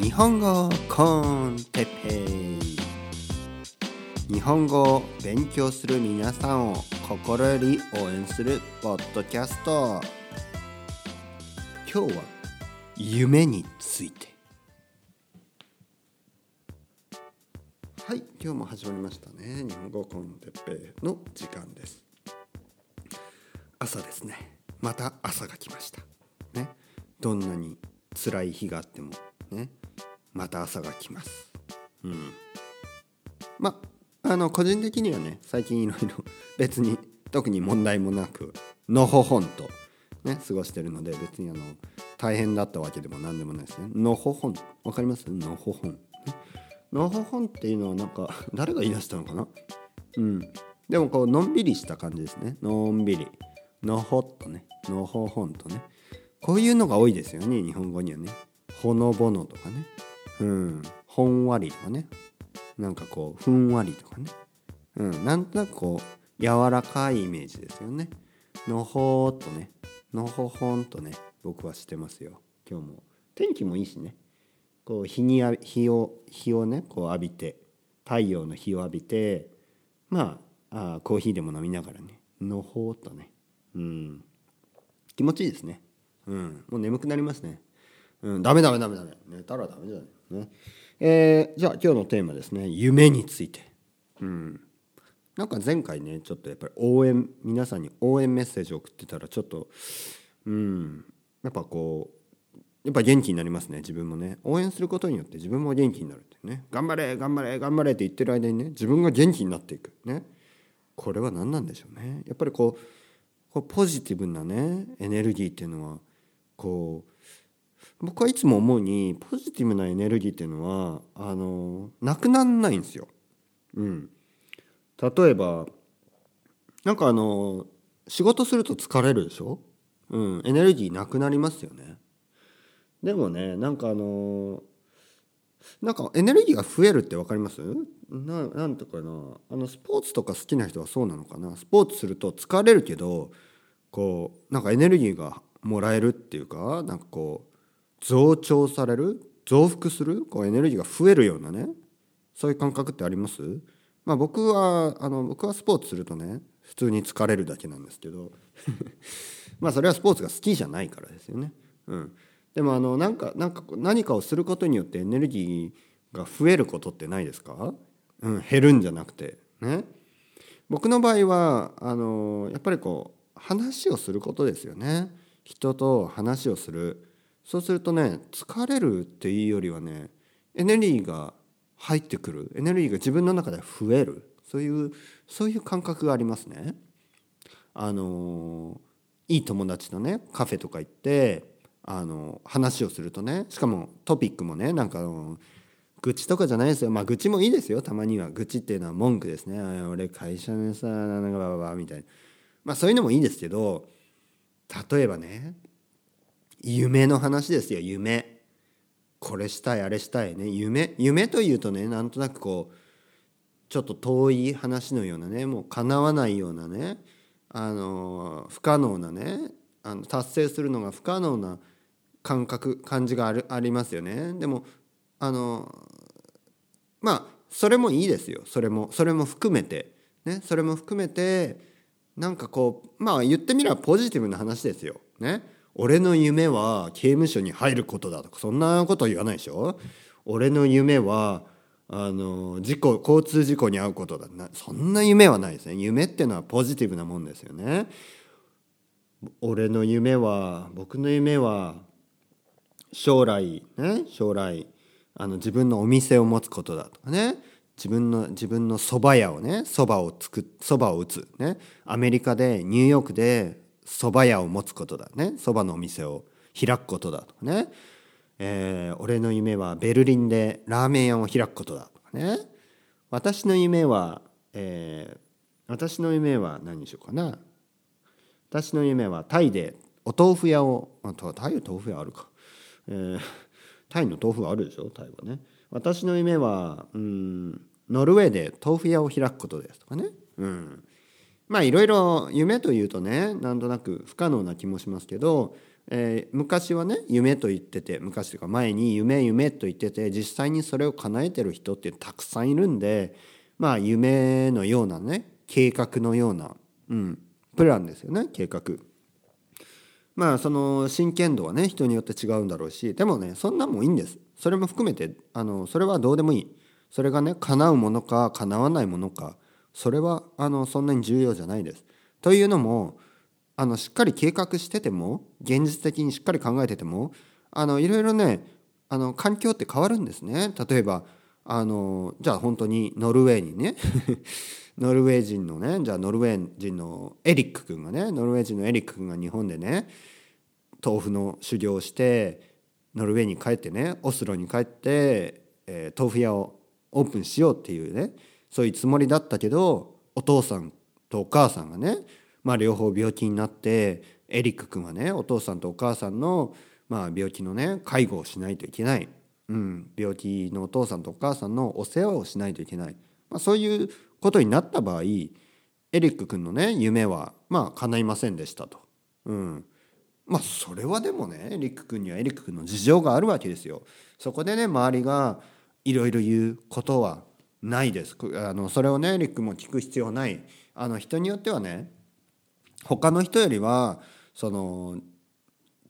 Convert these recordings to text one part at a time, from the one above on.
日本語コンテッペイ。日本語を勉強する皆さんを心より応援するポッドキャスト。今日は夢について。はい今日も始まりましたね。日本語コンテッペイの時間です。朝ですね。また朝が来ました。ね。どんなに辛い日があっても。ねまた朝が来ます。うん。まあの個人的にはね最近いろいろ別に特に問題もなくのほほんとね過ごしてるので別にあの大変だったわけでも何でもないですね。のほほんわかります？のほほん。のほほんっていうのはなんか 誰が言い出したのかな？うん。でもこうのんびりした感じですね。のんびり。のほっとね。のほほんとね。こういうのが多いですよね日本語にはねほのぼのとかね。うん。ほんわりとかね。なんかこうふんわりとかね。うん。なんとなくこう柔らかいイメージですよね。のほーっとね。のほほんとね。僕はしてますよ。今日も。天気もいいしね。こう日に日を日をねこう浴びて太陽の日を浴びてまああコーヒーでも飲みながらね。のほーっとね。うん。気持ちいいですね。うん。もう眠くなりますね。うんダメダメダメダメ。寝たらダメだよね。えー、じゃあ今日のテーマですね。夢について。うん。なんか前回ねちょっとやっぱり応援皆さんに応援メッセージを送ってたらちょっとうん。やっぱこうやっぱ元気になりますね自分もね。応援することによって自分も元気になるってね。頑張れ頑張れ頑張れって言ってる間にね自分が元気になっていく。ね。これは何なんでしょうね。やっぱりこうこうポジティブなねエネルギーっていうのはこう僕はいつも思うにポジティブなエネルギーっていうのはあのなくなんないんですよ。うん、例えばなんかあの仕事すると疲れるでしょ、うん、エネルギーなくなりますよね。でもねなんかあのなんかエネルギーが増えるって分かります？ななんとかな。あのスポーツとか好きな人はそうなのかな？スポーツすると疲れるけどこうなんかエネルギーがもらえるっていうかなんかこう増長される増幅するこうエネルギーが増えるようなねそういう感覚ってあります？まあ僕はあの僕はスポーツするとね普通に疲れるだけなんですけど。まあそれはスポーツが好きじゃないからですよね。うん、でもあのなんかなんか何かをすることによってエネルギーが増えることってないですか、うん、減るんじゃなくて。ね。僕の場合はあのやっぱりこう話をすることですよね。人と話をする。そうするとね疲れるっていうよりはねエネルギーが入ってくる。エネルギーが自分の中で増える。そういうそういう感覚がありますね。あのいい友達とねカフェとか行ってあの話をするとねしかもトピックもねなんか愚痴とかじゃないですよ。まあ愚痴もいいですよ。たまには。愚痴っていうのは文句ですね。俺会社でさなんかバババみたいな。まあそういうのもいいですけど例えばね夢の話ですよ夢。これしたいあれしたいね。夢夢というとねなんとなくこうちょっと遠い話のようなねもう叶わないようなねあの不可能なねあの達成するのが不可能な感覚感じがあるありますよね。でもあのまあそれもいいですよ。それもそれも含めて。ねそれも含めてなんかこうまあ言ってみればポジティブな話ですよ。ね。俺の夢は刑務所に入ることだとかそんなこと言わないでしょ？俺の夢はあの事故交通事故に遭うことだ。なそんな夢はないですね。夢っていうのはポジティブなもんですよね。俺の夢は僕の夢は将来ね将来あの自分のお店を持つことだとかね。自分の自分の蕎麦屋をね蕎麦を作蕎麦を打つ。ね。アメリカでニューヨークで蕎麦屋を持つことだね。蕎麦のお店を開くことだとかね、えー、俺の夢はベルリンでラーメン屋を開くことだとかね。私の夢は、えー、私の夢は何にしようかな。私の夢はタイでお豆腐屋をタイの豆腐屋あるか。えー、タイの豆腐はあるでしょ？タイはね。私の夢はうんノルウェーで豆腐屋を開くことですとかね。うん。まあいろいろ夢というとねなんとなく不可能な気もしますけどえー、昔はね夢と言ってて昔というか前に夢夢と言ってて実際にそれを叶えてる人ってたくさんいるんでまあ夢のようなね計画のような、うん、プランですよね計画。まあその真剣度はね人によって違うんだろうしでもねそんなもんいいんですそれも含めてあのそれはどうでもいいそれがね叶うものか叶わないものかそれはあのそんなに重要じゃないです。というのもあのしっかり計画してても現実的にしっかり考えててもあのいろいろねあの環境って変わるんですね。例えばあのじゃあ本当にノルウェーにね ノルウェー人のねじゃあノルウェー人のエリック君がねノルウェー人のエリック君が日本でね豆腐の修行をしてノルウェーに帰ってねオスロに帰って、えー、豆腐屋をオープンしようっていうねそういうつもりだったけどお父さんとお母さんがね、まあ、両方病気になってエリック君はねお父さんとお母さんの、まあ、病気のね介護をしないといけない、うん、病気のお父さんとお母さんのお世話をしないといけない、まあ、そういうことになった場合エリック君のね夢はまあ叶いませんでしたと。うんまあそれはでもねエリック君にはエリック君の事情があるわけですよ。そこでね周りがいろいろ言うことはないです。あのそれをねリックも聞く必要ない。あの人によってはね他の人よりはその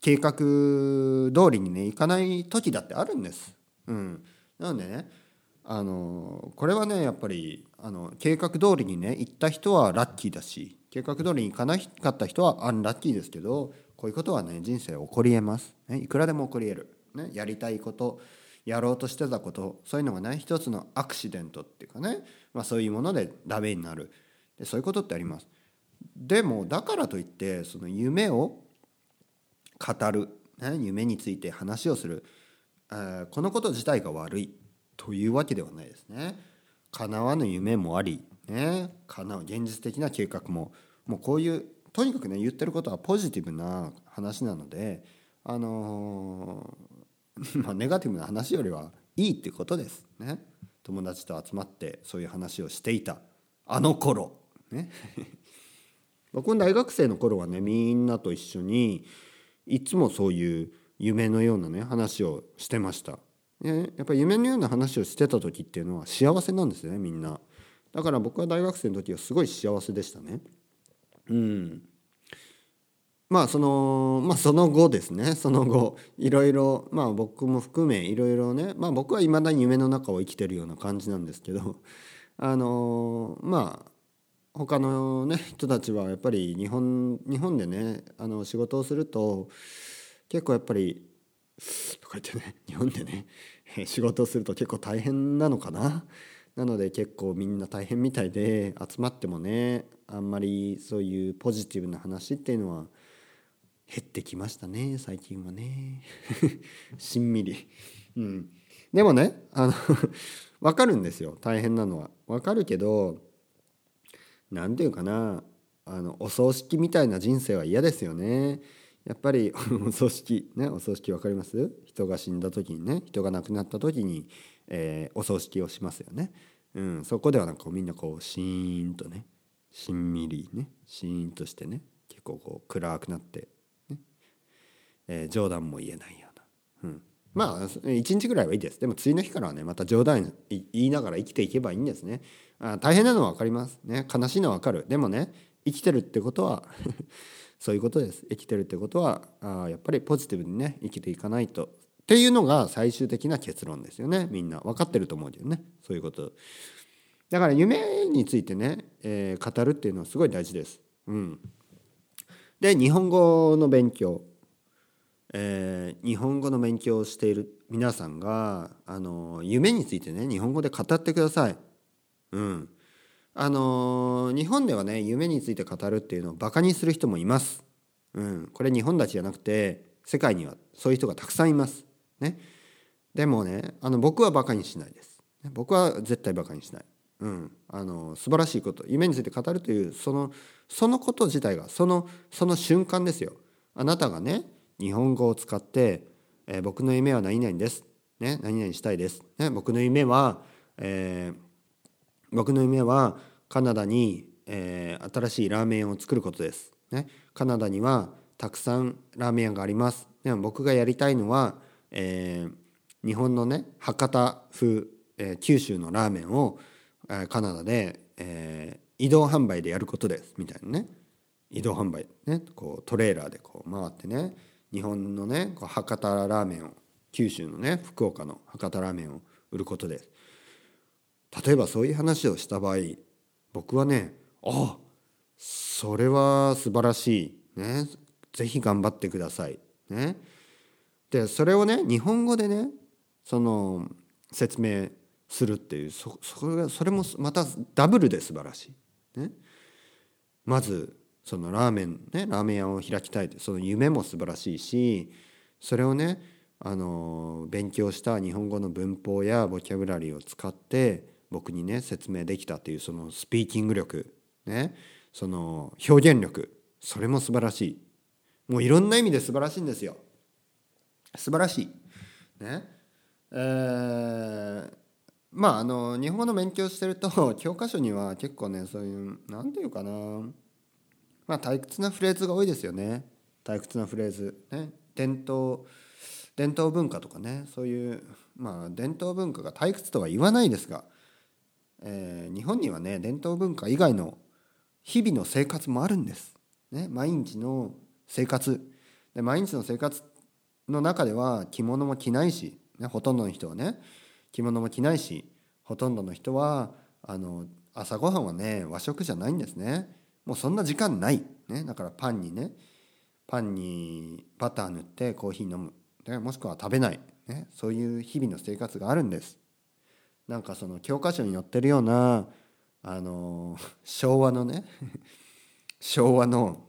計画通りにねいかない時だってあるんです。うん、なのでねあのこれはねやっぱりあの計画通りにね行った人はラッキーだし計画通りに行かなかった人はアンラッキーですけどこういうことはね人生起こりえます、ね、いくらでも起こりえる、ね、やりたいこと。やろうとしてたことそういうのがね一つのアクシデントっていうかね、まあ、そういうものでダメになる。でそういうことってあります。でもだからといってその夢を語る、ね、夢について話をする、えー、このこと自体が悪いというわけではないですね。叶わぬ夢もありね叶う現実的な計画ももうこういうとにかくね言ってることはポジティブな話なのであの まあネガティブな話よりはいいってことですね友達と集まってそういう話をしていたあの頃ね 僕も大学生の頃はねみんなと一緒にいつもそういう夢のようなね話をしてました。ね、やっぱり夢のような話をしてた時っていうのは幸せなんですねみんな。だから僕は大学生の時はすごい幸せでしたね。うん。まあそのまあその後ですねその後いろいろまあ僕も含めいろいろねまあ僕はいまだに夢の中を生きてるような感じなんですけどあのまあ他のね人たちはやっぱり日本日本でねあの仕事をすると結構やっぱりとか言ってね 日本でね仕事をすると結構大変なのかな。なので結構みんな大変みたいで集まってもねあんまりそういうポジティブな話っていうのは減ってきましたね最近はね。しんみり。うん。でもねあの 分かるんですよ大変なのは。分かるけど何て言うかなあのお葬式みたいな人生は嫌ですよね。やっぱり お葬式ねお葬式分かります？人が死んだ時にね人が亡くなった時に、えー、お葬式をしますよね、うん、そこではなんかみんなこうシーンとねしんみりねシーンとしてね結構こう暗くなってえー、冗談も言えないような、うん、まあ1日ぐらいはいいです。でも次の日からはねまた冗談言いながら生きていけばいいんですね。あ大変なのは分かります。ね。悲しいのは分かる。でもね生きてるってことは そういうことです。生きてるってことはあやっぱりポジティブにね生きていかないと。っていうのが最終的な結論ですよね。みんな。分かってると思うけどね。そういうこと。だから夢についてね、えー、語るっていうのはすごい大事です。うん。で日本語の勉強。えー、日本語の勉強をしている皆さんがあの夢についてね日本語で語ってください。うん、あの日本ではね夢について語るっていうのをバカにする人もいます。うん、これ日本だけじゃなくて世界にはそういう人がたくさんいます。ね、でもねあの僕はバカにしないです。僕は絶対バカにしない。うん、あの素晴らしいこと夢について語るというそのそのこと自体がそのその瞬間ですよ。あなたがね日本語を使って、えー、僕の夢は何々です。ね、何々したいです。ね、僕の夢は、えー、僕の夢はカナダに、えー、新しいラーメンを作ることです。ね、カナダにはたくさんラーメン屋がありますでも僕がやりたいのは、えー、日本のね博多風、えー、九州のラーメンを、えー、カナダで、えー、移動販売でやることですみたいなね移動販売ねこうトレーラーでこう回ってね日本のね博多ラーメンを九州のね福岡の博多ラーメンを売ることで例えばそういう話をした場合僕はねあそれは素晴らしいね是非頑張ってくださいねでそれをね日本語でねその説明するっていうそそれそれもまたダブルで素晴らしい。ね、まずそのラーメンねラーメン屋を開きたいってその夢も素晴らしいしそれをねあの勉強した日本語の文法やボキャブラリーを使って僕にね説明できたっていうそのスピーキング力ねその表現力それも素晴らしい。もういろんな意味で素晴らしいんですよ。素晴らしい。ね。えー、まああの日本語の勉強してると教科書には結構ねそういう何て言うかな。まあ退屈なフレーズが多いですよね。退屈なフレーズ。ね。伝統伝統文化とかね。そういうまあ伝統文化が退屈とは言わないですが、えー、日本にはね伝統文化以外の日々の生活もあるんです。ね、毎日の生活。で毎日の生活の中では着物も着ないし、ね、ほとんどの人はね着物も着ないしほとんどの人はあの朝ごはんはね和食じゃないんですね。もうそんな時間ない、ね、だからパンにねパンにバター塗ってコーヒー飲む。でもしくは食べない、ね、そういう日々の生活があるんです。なんかその教科書に載ってるようなあの 昭和のね 昭和の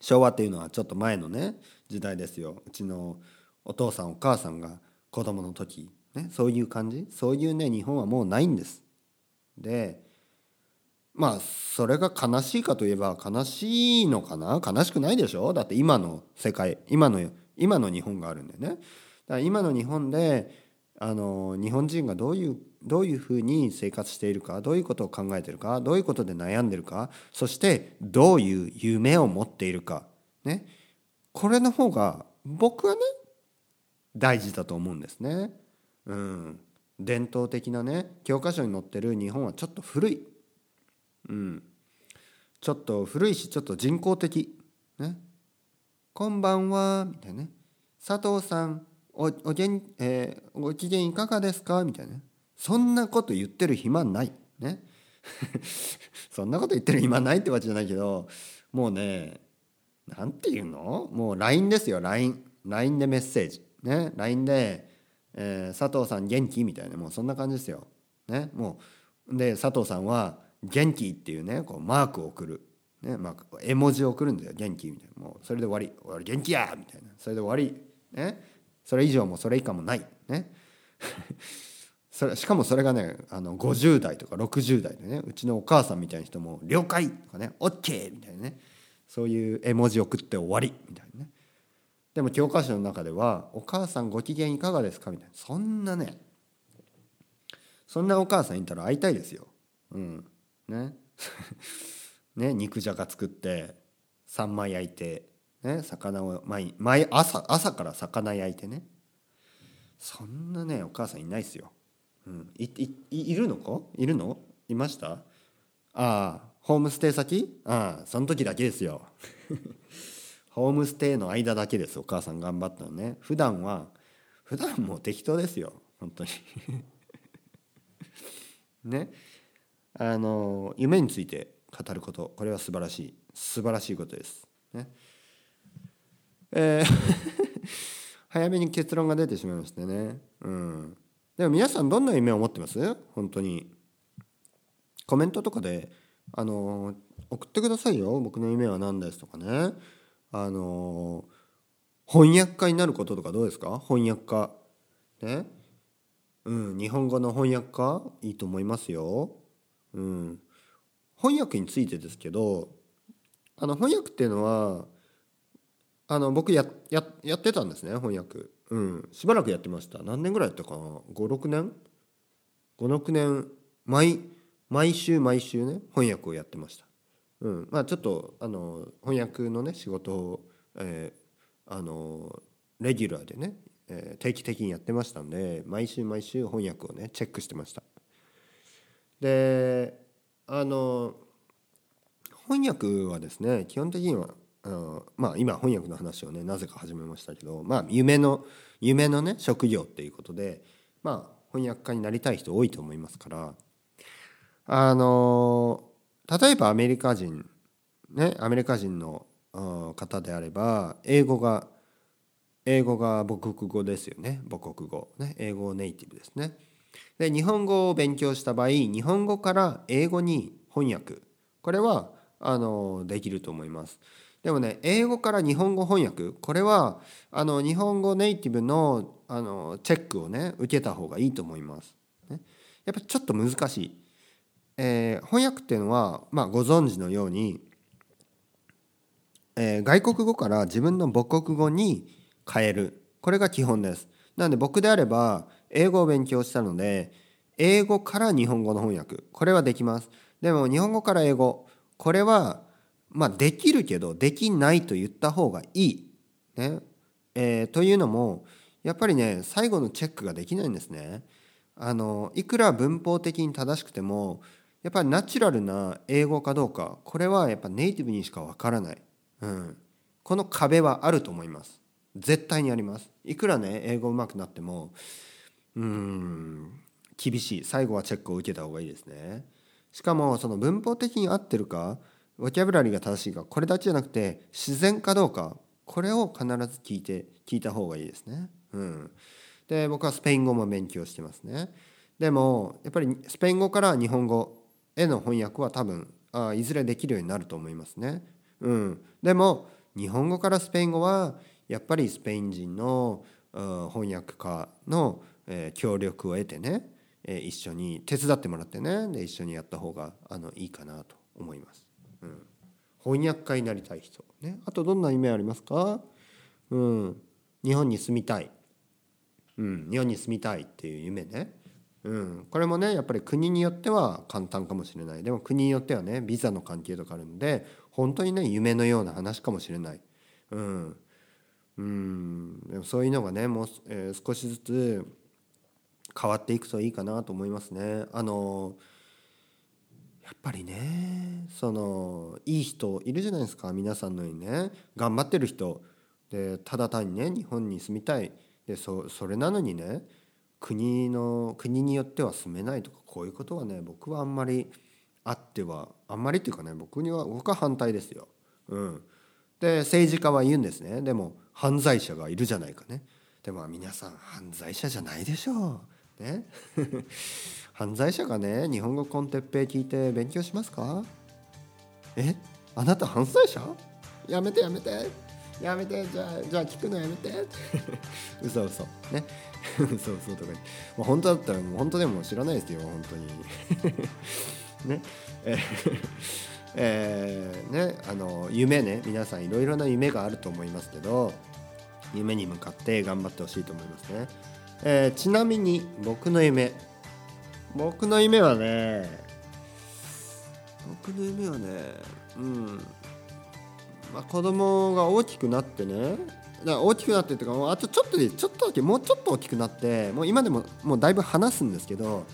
昭和っていうのはちょっと前のね時代ですよ。うちのお父さんお母さんが子供の時、ね、そういう感じ。そういうね日本はもうないんです。でまあそれが悲しいかといえば悲しいのかな？悲しくないでしょ？だって今の世界今の今の日本があるんでね。だから今の日本であの日本人がどういうどういうふうに生活しているかどういうことを考えているかどういうことで悩んでいるかそしてどういう夢を持っているかね。これの方が僕はね大事だと思うんですね。うん、伝統的なね教科書に載ってる日本はちょっと古い、うん、ちょっと古いしちょっと人工的、ね、こんばんはみたいなね。佐藤さんおおげん、えー、ご機嫌いかがですか？みたいなそんなこと言ってる暇ない。ね。そんなこと言ってる暇ないってわけじゃないけどもうねなんていうの？もう LINE ですよ LINE LINE でメッセージ。ね。LINE で、えー、佐藤さん元気？みたいな。もうそんな感じですよ。ね。もうで佐藤さんは元気っていうねこうマークを送るねまあ、絵文字を送るんだよ元気みたいなもうそれで終わり「俺元気や!」みたいなそれで終わりねそれ以上もそれ以下もないね それしかもそれがねあの50代とか60代でねうちのお母さんみたいな人も「了解!」とかね「OK!」みたいなねそういう絵文字を送って終わりみたいなねでも教科書の中では「お母さんご機嫌いかがですか?」みたいなそんなねそんなお母さんいたら会いたいですよ。うんね。ね肉じゃが作ってサンマ焼いて、ね、魚を毎毎朝朝から魚焼いてね。そんなねお母さんいないですよ。うん、いいいるのか？いるの？いました？ああホームステイ先？ああその時だけですよ。ホームステイの間だけですお母さん頑張ったのね。普段は普段もう適当ですよ。本当に。ね。あの夢について語ること。これは素晴らしい。素晴らしいことです。ね。えー 早めに結論が出てしまいましたね。うん。でも皆さんどんな夢を持ってます？本当に。コメントとかであの送ってくださいよ。僕の夢は何ですとかね。あの翻訳家になることとかどうですか？翻訳家。ね。うん。日本語の翻訳家？いいと思いますよ。うん。翻訳についてですけどあの翻訳っていうのはあの僕やややってたんですね翻訳。うん。しばらくやってました。何年ぐらいやったかな？56年？56年。毎毎週毎週ね翻訳をやってました。うん、まあちょっとあの翻訳のね仕事をえー、あのレギュラーでね、えー、定期的にやってましたんで毎週毎週翻訳をねチェックしてました。であの翻訳はですね基本的にはあのまあ今翻訳の話をねなぜか始めましたけどまあ夢の夢のね職業っていうことでまあ翻訳家になりたい人多いと思いますからあの例えばアメリカ人ねアメリカ人の方であれば英語が英語が母国語ですよね。母国語。ね英語ネイティブですね。で日本語を勉強した場合日本語から英語に翻訳。これはあのできると思います。でもね英語から日本語翻訳これはあの日本語ネイティブのあのチェックをね受けた方がいいと思います、ね、やっぱちょっと難しい、えー、翻訳っていうのは、まあ、ご存知のように、えー、外国語から自分の母国語に変える。これが基本です。なので僕であれば英語を勉強したので英語から日本語の翻訳。これはできます。でも日本語から英語。これはまあできるけどできないと言った方がいい。ね。えー、というのもやっぱりね最後のチェックができないんですね。あのいくら文法的に正しくてもやっぱりナチュラルな英語かどうかこれはやっぱネイティブにしかわからない、うん、この壁はあると思います。絶対にあります。いくらね英語上手くなってもうん厳しい最後はチェックを受けた方がいいですねしかもその文法的に合ってるかボキャブラリーが正しいかこれだけじゃなくて自然かどうかこれを必ず聞いて聞いた方がいいですね。うん、で僕はスペイン語も勉強してますね。でもやっぱりスペイン語から日本語への翻訳は多分あいずれできるようになると思いますね。うん、でも日本語からスペイン語はやっぱりスペイン人の翻訳家の、えー、協力を得てね、えー、一緒に手伝ってもらってねで一緒にやった方があのいいかなと思います。うん。翻訳家になりたい人、ね、あとどんな夢ありますか、うん、日本に住みたい、うん、日本に住みたいっていう夢ね、うん、これもねやっぱり国によっては簡単かもしれない。でも国によってはねビザの関係とかあるんで本当にね夢のような話かもしれない、うん。うん、でもそういうのがねもう、えー、少しずつ変わっていくといいかなと思いますね。あのやっぱりねそのいい人いるじゃないですか皆さんのようにね頑張ってる人でただ単にね日本に住みたいでそそれなのにね国の国によっては住めないとかこういうことはね僕はあんまりあってはあんまりっていうかね僕には僕は反対ですよ。うん、で政治家は言うんですねでも犯罪者がいるじゃないかね。でも皆さん犯罪者じゃないでしょう。ね。犯罪者がね日本語コンテッペイ聞いて勉強しますか？え？あなた犯罪者？やめてやめて。やめて。じゃあじゃあ聞くのやめて。嘘嘘。ね。嘘嘘とかもう本当だったらもう本当でも知らないですよ本当に。ね。ええー、ね。あの夢ね。皆さんいろいろな夢があると思いますけど夢に向かって頑張ってほしいと思いますね、えー、ちなみに僕の夢。僕の夢はね僕の夢はねうん。まあ子供が大きくなってねだ大きくなってっていうかあとちょっとでちょっとだけもうちょっと大きくなってもう今でももうだいぶ話すんですけど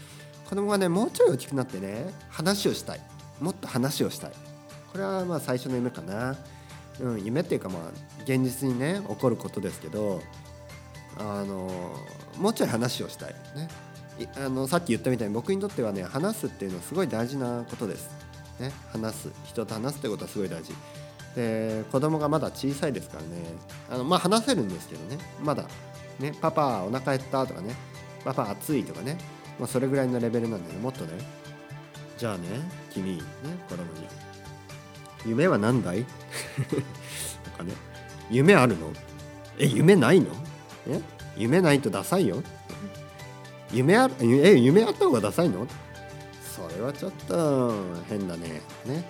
子供がねもうちょい大きくなってね話をしたい。もっと話をしたい。これはまあ最初の夢かな、うん、夢っていうかまあ現実にね起こることですけどあのもうちょい話をしたいね。あのさっき言ったみたいに僕にとってはね話すっていうのはすごい大事なことです。ね、話す人と話すってことはすごい大事。で子供がまだ小さいですからね。あのまあ話せるんですけどね。まだねパパお腹減ったとかね。パパ暑いとかね、まあ、それぐらいのレベルなんでね。もっとね。じゃあね君ね子供に。夢は何だい とかね。夢あるの？え夢ないの？え？夢ないとダサいよ？夢あえ夢あった方がダサいの？それはちょっと変だね。ね？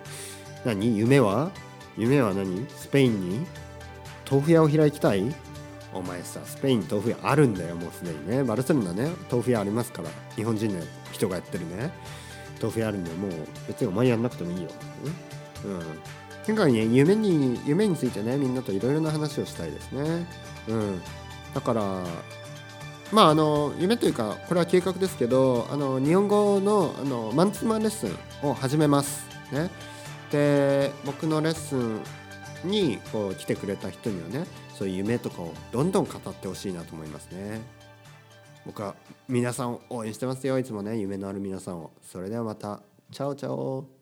何？夢は？夢は何？スペインに？豆腐屋を開きたい？お前さスペイン豆腐屋あるんだよ。もうすでにね。バルセロナね。豆腐屋ありますから。日本人の人がやってるね。豆腐屋あるんだよ。もう別にお前やんなくてもいいよ、うん、とにかね夢に夢についてねみんなといろいろな話をしたいですね。うん、だからまああの夢というかこれは計画ですけどあの日本語のあのマンツーマンレッスンを始めます。ね、で僕のレッスンにこう来てくれた人にはねそういう夢とかをどんどん語ってほしいなと思いますね。僕は皆さんを応援してますよ。いつもね夢のある皆さんを。それではまた。チャオチャオ。